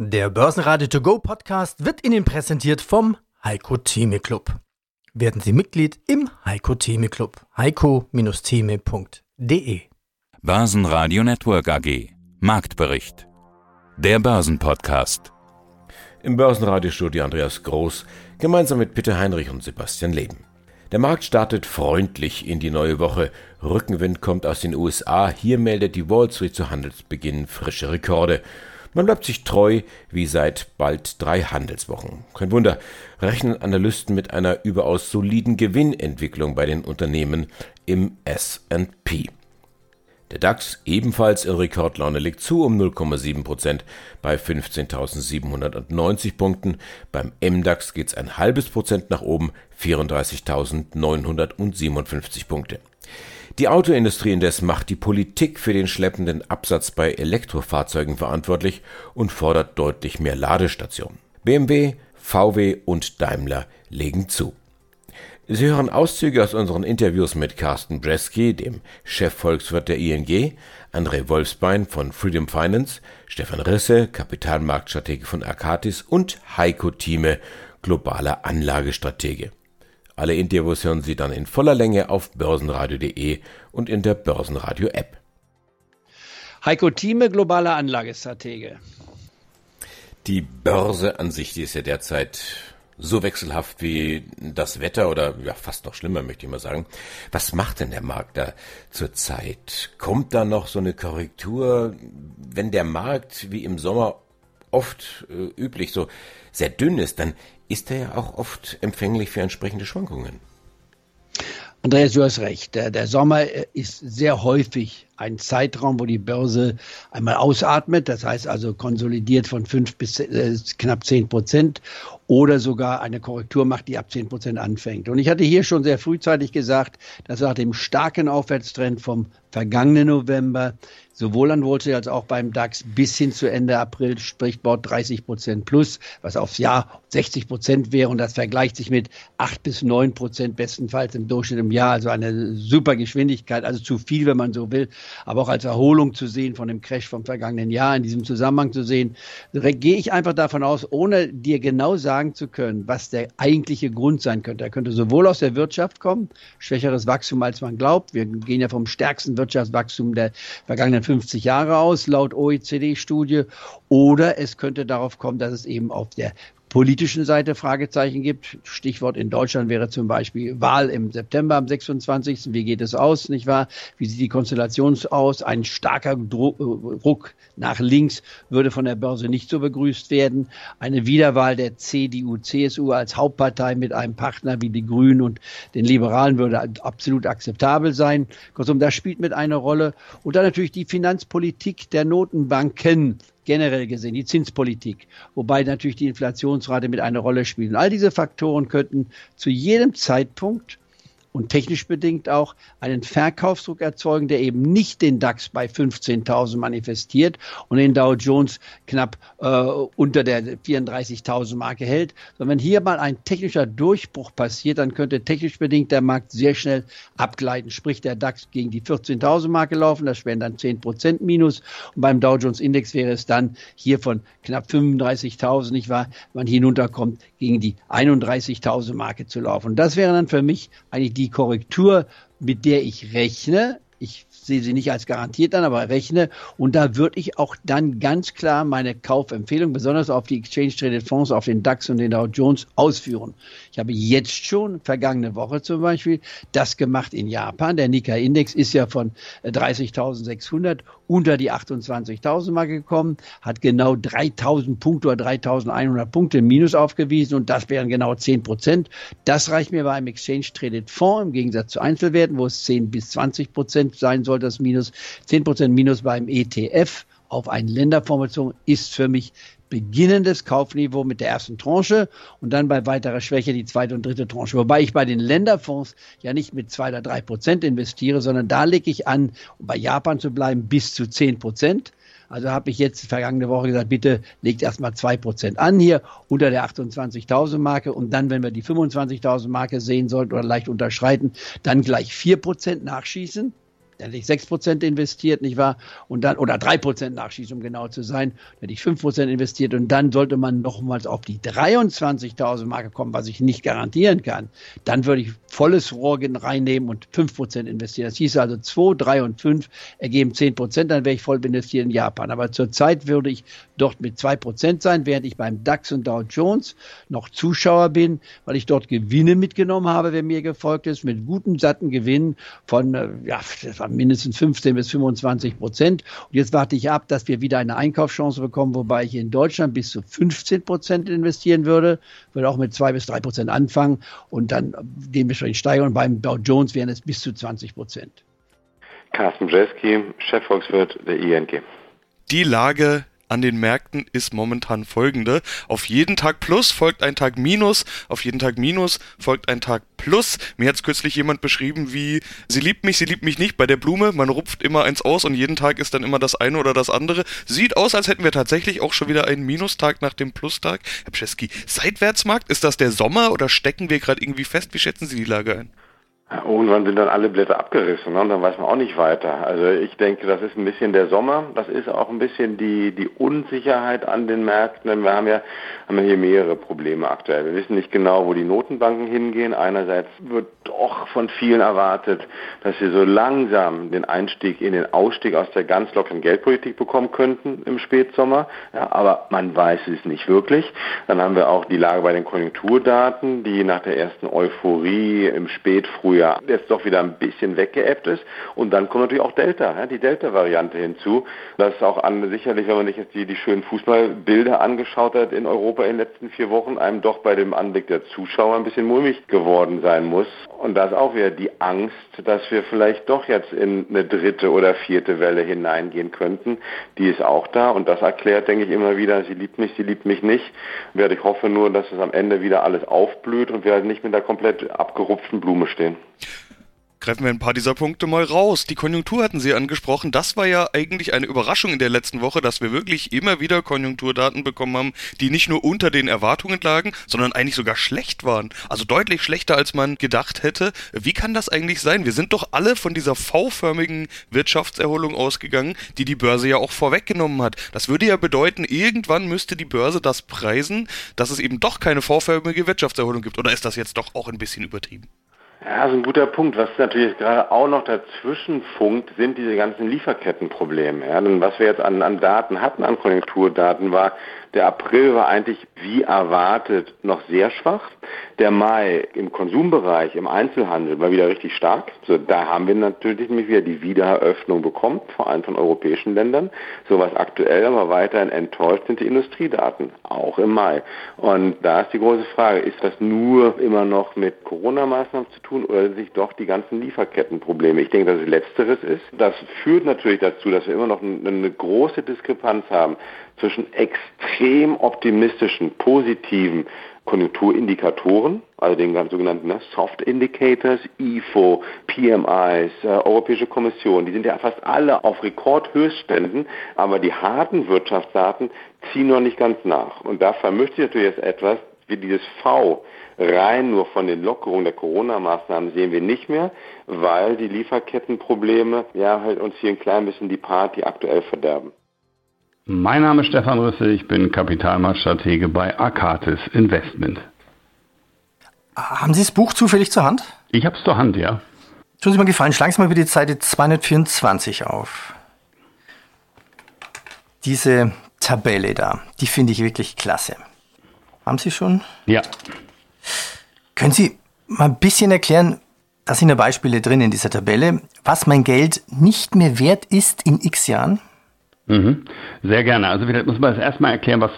Der Börsenradio To Go Podcast wird Ihnen präsentiert vom Heiko Theme Club. Werden Sie Mitglied im Heiko Theme Club. heiko-theme.de Börsenradio Network AG Marktbericht Der Börsenpodcast Im Börsenradiostudio Andreas Groß gemeinsam mit Peter Heinrich und Sebastian Leben. Der Markt startet freundlich in die neue Woche. Rückenwind kommt aus den USA. Hier meldet die Wall Street zu Handelsbeginn frische Rekorde. Man bleibt sich treu wie seit bald drei Handelswochen. Kein Wunder, rechnen Analysten mit einer überaus soliden Gewinnentwicklung bei den Unternehmen im S&P. Der DAX ebenfalls in Rekordlaune legt zu um 0,7 Prozent bei 15.790 Punkten. Beim MDAX geht's ein halbes Prozent nach oben, 34.957 Punkte. Die Autoindustrie indes macht die Politik für den schleppenden Absatz bei Elektrofahrzeugen verantwortlich und fordert deutlich mehr Ladestationen. BMW, VW und Daimler legen zu. Sie hören Auszüge aus unseren Interviews mit Carsten Bresky, dem Chefvolkswirt der ING, André Wolfsbein von Freedom Finance, Stefan Risse, Kapitalmarktstratege von Arcatis und Heiko Thieme, globaler Anlagestratege. Alle Interviews hören Sie dann in voller Länge auf börsenradio.de und in der Börsenradio-App. Heiko Thieme, globaler Anlagestratege. Die Börse an sich, die ist ja derzeit so wechselhaft wie das Wetter oder ja fast noch schlimmer, möchte ich mal sagen. Was macht denn der Markt da zurzeit? Kommt da noch so eine Korrektur, wenn der Markt wie im Sommer oft äh, üblich so sehr dünn ist, dann ist er ja auch oft empfänglich für entsprechende Schwankungen. Andreas, du hast recht. Der, Sommer äh, ist sehr häufig ein Zeitraum, wo die Börse einmal ausatmet, das heißt also konsolidiert von fünf bis äh, knapp zehn Prozent oder sogar eine Korrektur macht, die ab 10 Prozent anfängt. Und ich hatte hier schon sehr frühzeitig gesagt, dass nach dem starken Aufwärtstrend vom vergangenen November sowohl an Wall Street als auch beim DAX bis hin zu Ende April spricht Bord 30 Prozent plus, was aufs Jahr 60 Prozent wäre. Und das vergleicht sich mit 8 bis 9 Prozent bestenfalls im Durchschnitt im Jahr, also eine super Geschwindigkeit, also zu viel, wenn man so will, aber auch als Erholung zu sehen von dem Crash vom vergangenen Jahr in diesem Zusammenhang zu sehen, gehe ich einfach davon aus, ohne dir genau sagen, zu können, was der eigentliche Grund sein könnte. Er könnte sowohl aus der Wirtschaft kommen, schwächeres Wachstum als man glaubt. Wir gehen ja vom stärksten Wirtschaftswachstum der vergangenen 50 Jahre aus, laut OECD-Studie. Oder es könnte darauf kommen, dass es eben auf der politischen Seite Fragezeichen gibt. Stichwort in Deutschland wäre zum Beispiel Wahl im September am 26. Wie geht es aus, nicht wahr? Wie sieht die Konstellation aus? Ein starker Druck nach links würde von der Börse nicht so begrüßt werden. Eine Wiederwahl der CDU, CSU als Hauptpartei mit einem Partner wie die Grünen und den Liberalen würde absolut akzeptabel sein. Kurzum, das spielt mit eine Rolle. Und dann natürlich die Finanzpolitik der Notenbanken generell gesehen, die Zinspolitik, wobei natürlich die Inflationsrate mit eine Rolle spielt. Und all diese Faktoren könnten zu jedem Zeitpunkt und technisch bedingt auch einen Verkaufsdruck erzeugen, der eben nicht den DAX bei 15.000 manifestiert und den Dow Jones knapp äh, unter der 34.000 Marke hält, sondern wenn hier mal ein technischer Durchbruch passiert, dann könnte technisch bedingt der Markt sehr schnell abgleiten, sprich der DAX gegen die 14.000 Marke laufen, das wären dann 10 Prozent minus. Und beim Dow Jones Index wäre es dann hier von knapp 35.000, nicht wahr, man hinunterkommt gegen die 31.000 Marke zu laufen. Und das wäre dann für mich eigentlich die Korrektur, mit der ich rechne. Ich sehe sie nicht als garantiert an, aber rechne. Und da würde ich auch dann ganz klar meine Kaufempfehlung, besonders auf die Exchange Traded Fonds, auf den DAX und den Dow Jones ausführen. Ich habe jetzt schon, vergangene Woche zum Beispiel, das gemacht in Japan. Der Nikkei-Index ist ja von 30.600 unter die 28.000 Marke gekommen, hat genau 3.000 Punkte oder 3.100 Punkte Minus aufgewiesen und das wären genau 10 Prozent. Das reicht mir bei einem Exchange Traded Fonds im Gegensatz zu Einzelwerten, wo es 10 bis 20 Prozent sein soll, das Minus. 10 Prozent Minus beim ETF auf eine Länderformation ist für mich beginnendes Kaufniveau mit der ersten Tranche und dann bei weiterer Schwäche die zweite und dritte Tranche. Wobei ich bei den Länderfonds ja nicht mit zwei oder drei Prozent investiere, sondern da lege ich an, um bei Japan zu bleiben, bis zu zehn Prozent. Also habe ich jetzt vergangene Woche gesagt, bitte legt erstmal zwei Prozent an hier unter der 28.000 Marke und dann, wenn wir die 25.000 Marke sehen sollten oder leicht unterschreiten, dann gleich vier Prozent nachschießen hätte ich 6% investiert, nicht wahr? Und dann, oder 3% Nachschießen, um genau zu sein. Hätte ich 5% investiert und dann sollte man nochmals auf die 23.000 Marke kommen, was ich nicht garantieren kann. Dann würde ich volles Rohr reinnehmen und 5% investieren. Das hieß also 2, 3 und 5 ergeben 10%, dann wäre ich voll investiert in Japan. Aber zurzeit würde ich dort mit 2% sein, während ich beim DAX und Dow Jones noch Zuschauer bin, weil ich dort Gewinne mitgenommen habe, wer mir gefolgt ist, mit guten, satten Gewinnen von, äh, ja, das war mindestens 15 bis 25 Prozent. Und jetzt warte ich ab, dass wir wieder eine Einkaufschance bekommen, wobei ich in Deutschland bis zu 15 Prozent investieren würde, würde auch mit 2 bis 3 Prozent anfangen und dann dementsprechend steigern. Und beim Dow Jones wären es bis zu 20 Prozent. Carsten Brzeski, Chefvolkswirt der ING. Die Lage an den Märkten ist momentan folgende. Auf jeden Tag Plus folgt ein Tag Minus, auf jeden Tag Minus folgt ein Tag Plus. Mir hat es kürzlich jemand beschrieben, wie sie liebt mich, sie liebt mich nicht bei der Blume. Man rupft immer eins aus und jeden Tag ist dann immer das eine oder das andere. Sieht aus, als hätten wir tatsächlich auch schon wieder einen Minustag nach dem Plustag. Herr Pschewski, Seitwärtsmarkt, ist das der Sommer oder stecken wir gerade irgendwie fest? Wie schätzen Sie die Lage ein? Irgendwann sind dann alle Blätter abgerissen ne? und dann weiß man auch nicht weiter. Also ich denke, das ist ein bisschen der Sommer, das ist auch ein bisschen die, die Unsicherheit an den Märkten. Wir haben ja, haben hier mehrere Probleme aktuell. Wir wissen nicht genau, wo die Notenbanken hingehen. Einerseits wird doch von vielen erwartet, dass wir so langsam den Einstieg in den Ausstieg aus der ganz lockeren Geldpolitik bekommen könnten im Spätsommer. Ja, aber man weiß es nicht wirklich. Dann haben wir auch die Lage bei den Konjunkturdaten, die nach der ersten Euphorie im Spätfrühjahr Frühjahr jetzt doch wieder ein bisschen weggeebbt ist. Und dann kommt natürlich auch Delta, die Delta-Variante hinzu. Das ist auch an, sicherlich, wenn man sich jetzt die, die schönen Fußballbilder angeschaut hat in Europa in den letzten vier Wochen, einem doch bei dem Anblick der Zuschauer ein bisschen mulmig geworden sein muss. Und da ist auch wieder die Angst, dass wir vielleicht doch jetzt in eine dritte oder vierte Welle hineingehen könnten. Die ist auch da und das erklärt, denke ich, immer wieder, sie liebt mich, sie liebt mich nicht. Ich hoffe nur, dass es am Ende wieder alles aufblüht und wir halt nicht mit der komplett abgerupften Blume stehen. Greifen wir ein paar dieser Punkte mal raus. Die Konjunktur hatten Sie angesprochen. Das war ja eigentlich eine Überraschung in der letzten Woche, dass wir wirklich immer wieder Konjunkturdaten bekommen haben, die nicht nur unter den Erwartungen lagen, sondern eigentlich sogar schlecht waren. Also deutlich schlechter, als man gedacht hätte. Wie kann das eigentlich sein? Wir sind doch alle von dieser V-förmigen Wirtschaftserholung ausgegangen, die die Börse ja auch vorweggenommen hat. Das würde ja bedeuten, irgendwann müsste die Börse das preisen, dass es eben doch keine V-förmige Wirtschaftserholung gibt. Oder ist das jetzt doch auch ein bisschen übertrieben? Ja, so ein guter Punkt. Was natürlich gerade auch noch dazwischen funkt, sind diese ganzen Lieferkettenprobleme. Ja, denn was wir jetzt an, an Daten hatten, an Konjunkturdaten, war, der April war eigentlich wie erwartet noch sehr schwach. Der Mai im Konsumbereich, im Einzelhandel war wieder richtig stark. So, da haben wir natürlich nämlich wieder die Wiedereröffnung bekommen, vor allem von europäischen Ländern. So was aktuell aber weiterhin enttäuscht sind die Industriedaten, auch im Mai. Und da ist die große Frage, ist das nur immer noch mit Corona-Maßnahmen zu tun oder sich doch die ganzen Lieferkettenprobleme? Ich denke, dass es letzteres ist. Das führt natürlich dazu, dass wir immer noch eine große Diskrepanz haben zwischen extrem optimistischen, positiven Konjunkturindikatoren, also den sogenannten ne, Soft Indicators, IFO, PMIs, äh, Europäische Kommission, die sind ja fast alle auf Rekordhöchstständen, aber die harten Wirtschaftsdaten ziehen noch nicht ganz nach. Und da vermischt sich natürlich jetzt etwas, wie dieses V rein nur von den Lockerungen der Corona-Maßnahmen sehen wir nicht mehr, weil die Lieferkettenprobleme ja halt uns hier ein klein bisschen die Party aktuell verderben. Mein Name ist Stefan Rüssel, ich bin Kapitalmarktstratege bei Arcatis Investment. Haben Sie das Buch zufällig zur Hand? Ich habe es zur Hand, ja. Tun Sie mal gefallen, schlagen Sie mal bitte die Seite 224 auf. Diese Tabelle da, die finde ich wirklich klasse. Haben Sie schon? Ja. Können Sie mal ein bisschen erklären, da sind ja Beispiele drin in dieser Tabelle, was mein Geld nicht mehr wert ist in x Jahren? Mhm. Sehr gerne. Also vielleicht muss man das erstmal erklären, was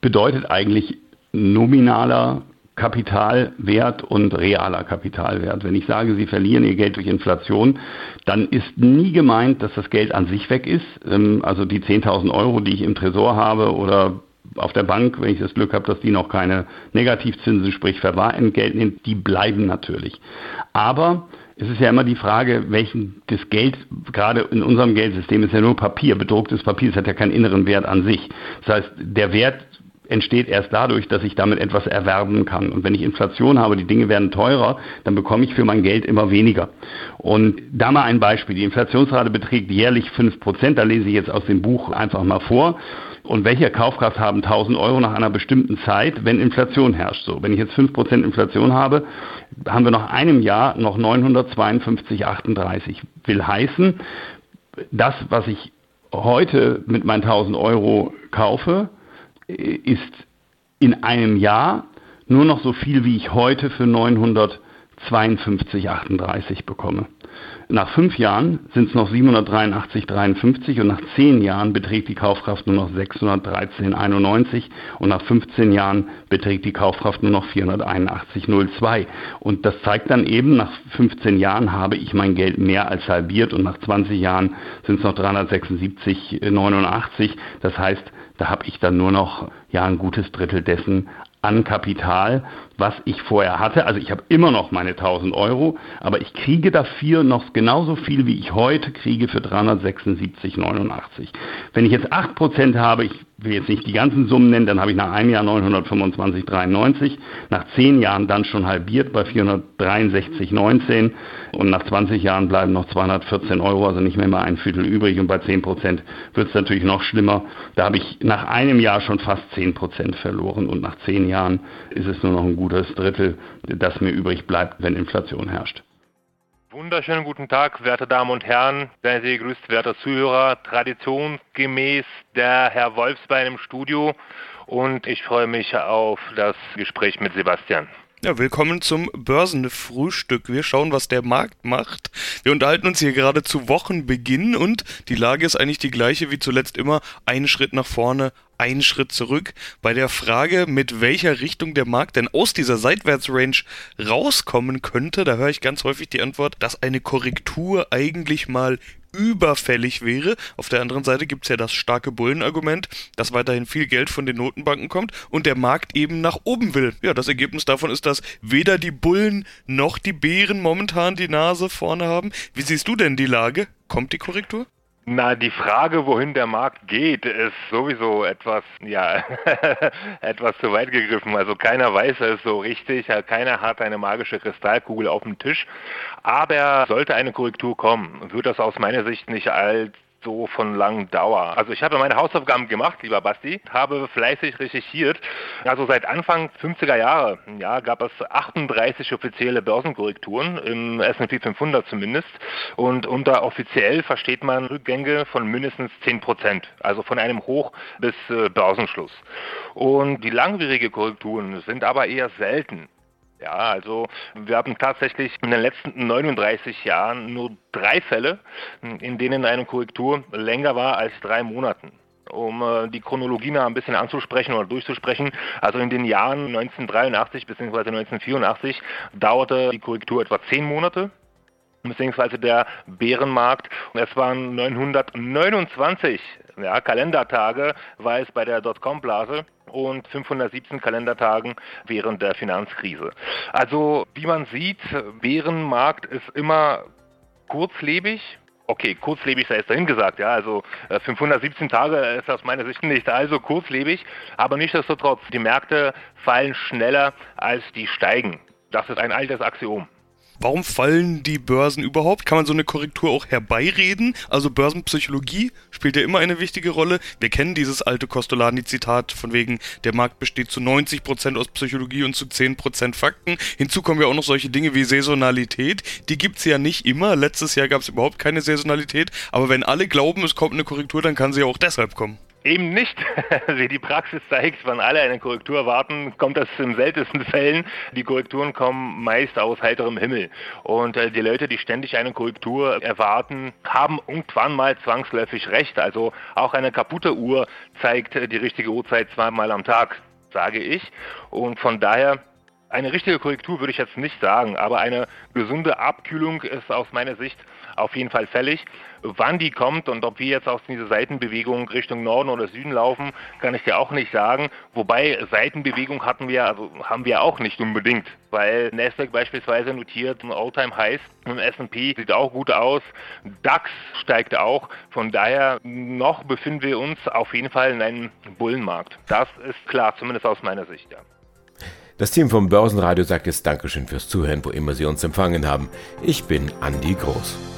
bedeutet eigentlich nominaler Kapitalwert und realer Kapitalwert. Wenn ich sage, Sie verlieren Ihr Geld durch Inflation, dann ist nie gemeint, dass das Geld an sich weg ist. Ähm, also die 10.000 Euro, die ich im Tresor habe oder auf der Bank, wenn ich das Glück habe, dass die noch keine Negativzinsen, sprich Verwahrentgelt nehmen, die bleiben natürlich. Aber es ist ja immer die Frage, welchen das Geld, gerade in unserem Geldsystem ist ja nur Papier, bedrucktes Papier, es hat ja keinen inneren Wert an sich. Das heißt, der Wert entsteht erst dadurch, dass ich damit etwas erwerben kann. Und wenn ich Inflation habe, die Dinge werden teurer, dann bekomme ich für mein Geld immer weniger. Und da mal ein Beispiel. Die Inflationsrate beträgt jährlich 5%. Da lese ich jetzt aus dem Buch einfach mal vor. Und welche Kaufkraft haben 1000 Euro nach einer bestimmten Zeit, wenn Inflation herrscht? So, wenn ich jetzt 5% Inflation habe, haben wir nach einem Jahr noch 952,38. Will heißen, das, was ich heute mit meinen 1000 Euro kaufe, ist in einem Jahr nur noch so viel, wie ich heute für 952,38 bekomme. Nach fünf Jahren sind es noch 783,53 und nach zehn Jahren beträgt die Kaufkraft nur noch 613,91 und nach 15 Jahren beträgt die Kaufkraft nur noch 481,02. Und das zeigt dann eben, nach 15 Jahren habe ich mein Geld mehr als halbiert und nach 20 Jahren sind es noch 376,89. Das heißt, da habe ich dann nur noch ja ein gutes Drittel dessen an Kapital, was ich vorher hatte. Also ich habe immer noch meine 1000 Euro, aber ich kriege dafür noch genauso viel, wie ich heute kriege für 376,89. Wenn ich jetzt 8% habe, ich will jetzt nicht die ganzen Summen nennen, dann habe ich nach einem Jahr 925,93, nach 10 Jahren dann schon halbiert bei 463,19 und nach 20 Jahren bleiben noch 214 Euro, also nicht mehr mal ein Viertel übrig und bei 10% wird es natürlich noch schlimmer. Da habe ich nach einem Jahr schon fast 10% verloren und nach 10 Jahren ist es nur noch ein gutes Drittel, das mir übrig bleibt, wenn Inflation herrscht. Wunderschönen guten Tag, werte Damen und Herren. Seien Sie gegrüßt, werte Zuhörer. Traditionsgemäß der Herr Wolfsbein im Studio und ich freue mich auf das Gespräch mit Sebastian. Ja, willkommen zum Börsenfrühstück. Wir schauen, was der Markt macht. Wir unterhalten uns hier gerade zu Wochenbeginn und die Lage ist eigentlich die gleiche wie zuletzt immer. Einen Schritt nach vorne, einen Schritt zurück. Bei der Frage, mit welcher Richtung der Markt denn aus dieser Seitwärtsrange rauskommen könnte, da höre ich ganz häufig die Antwort, dass eine Korrektur eigentlich mal überfällig wäre. Auf der anderen Seite gibt es ja das starke Bullenargument, dass weiterhin viel Geld von den Notenbanken kommt und der Markt eben nach oben will. Ja, das Ergebnis davon ist, dass weder die Bullen noch die Bären momentan die Nase vorne haben. Wie siehst du denn die Lage? Kommt die Korrektur? Na, die Frage, wohin der Markt geht, ist sowieso etwas, ja, etwas zu weit gegriffen. Also keiner weiß es so richtig, keiner hat eine magische Kristallkugel auf dem Tisch. Aber sollte eine Korrektur kommen, wird das aus meiner Sicht nicht als so von langen Dauer. Also ich habe meine Hausaufgaben gemacht, lieber Basti, habe fleißig recherchiert. Also seit Anfang 50er Jahre ja, gab es 38 offizielle Börsenkorrekturen, im S&P 500 zumindest. Und unter offiziell versteht man Rückgänge von mindestens 10 Prozent, also von einem Hoch bis äh, Börsenschluss. Und die langwierige Korrekturen sind aber eher selten. Ja, also wir haben tatsächlich in den letzten 39 Jahren nur drei Fälle, in denen eine Korrektur länger war als drei Monaten um äh, die Chronologie mal ein bisschen anzusprechen oder durchzusprechen. Also in den Jahren 1983 bzw. 1984 dauerte die Korrektur etwa zehn Monate beziehungsweise der Bärenmarkt. Es waren 929 ja, Kalendertage, war es bei der Dotcom-Blase und 517 Kalendertagen während der Finanzkrise. Also wie man sieht, Bärenmarkt ist immer kurzlebig, okay, kurzlebig sei es dahin gesagt, ja, also 517 äh, Tage ist aus meiner Sicht nicht allzu kurzlebig, aber nichtsdestotrotz, die Märkte fallen schneller als die steigen. Das ist ein altes Axiom. Warum fallen die Börsen überhaupt? Kann man so eine Korrektur auch herbeireden? Also Börsenpsychologie spielt ja immer eine wichtige Rolle. Wir kennen dieses alte Costolani-Zitat von wegen, der Markt besteht zu 90% aus Psychologie und zu 10% Fakten. Hinzu kommen ja auch noch solche Dinge wie Saisonalität. Die gibt's ja nicht immer. Letztes Jahr gab es überhaupt keine Saisonalität. Aber wenn alle glauben, es kommt eine Korrektur, dann kann sie ja auch deshalb kommen. Eben nicht. Wie die Praxis zeigt, wenn alle eine Korrektur warten, kommt das in seltensten Fällen. Die Korrekturen kommen meist aus heiterem Himmel. Und äh, die Leute, die ständig eine Korrektur erwarten, haben irgendwann mal zwangsläufig recht. Also auch eine kaputte Uhr zeigt äh, die richtige Uhrzeit zweimal am Tag, sage ich. Und von daher Eine richtige Korrektur würde ich jetzt nicht sagen, aber eine gesunde Abkühlung ist aus meiner Sicht auf jeden Fall fällig. Wann die kommt und ob wir jetzt aus dieser Seitenbewegung Richtung Norden oder Süden laufen, kann ich dir auch nicht sagen. Wobei Seitenbewegung hatten wir, also haben wir auch nicht unbedingt, weil Nasdaq beispielsweise notiert All-Time Highs und S&P sieht auch gut aus, DAX steigt auch. Von daher noch befinden wir uns auf jeden Fall in einem Bullenmarkt. Das ist klar, zumindest aus meiner Sicht. Ja. Das Team vom Börsenradio sagt jetzt Dankeschön fürs Zuhören, wo immer Sie uns empfangen haben. Ich bin Andi Groß.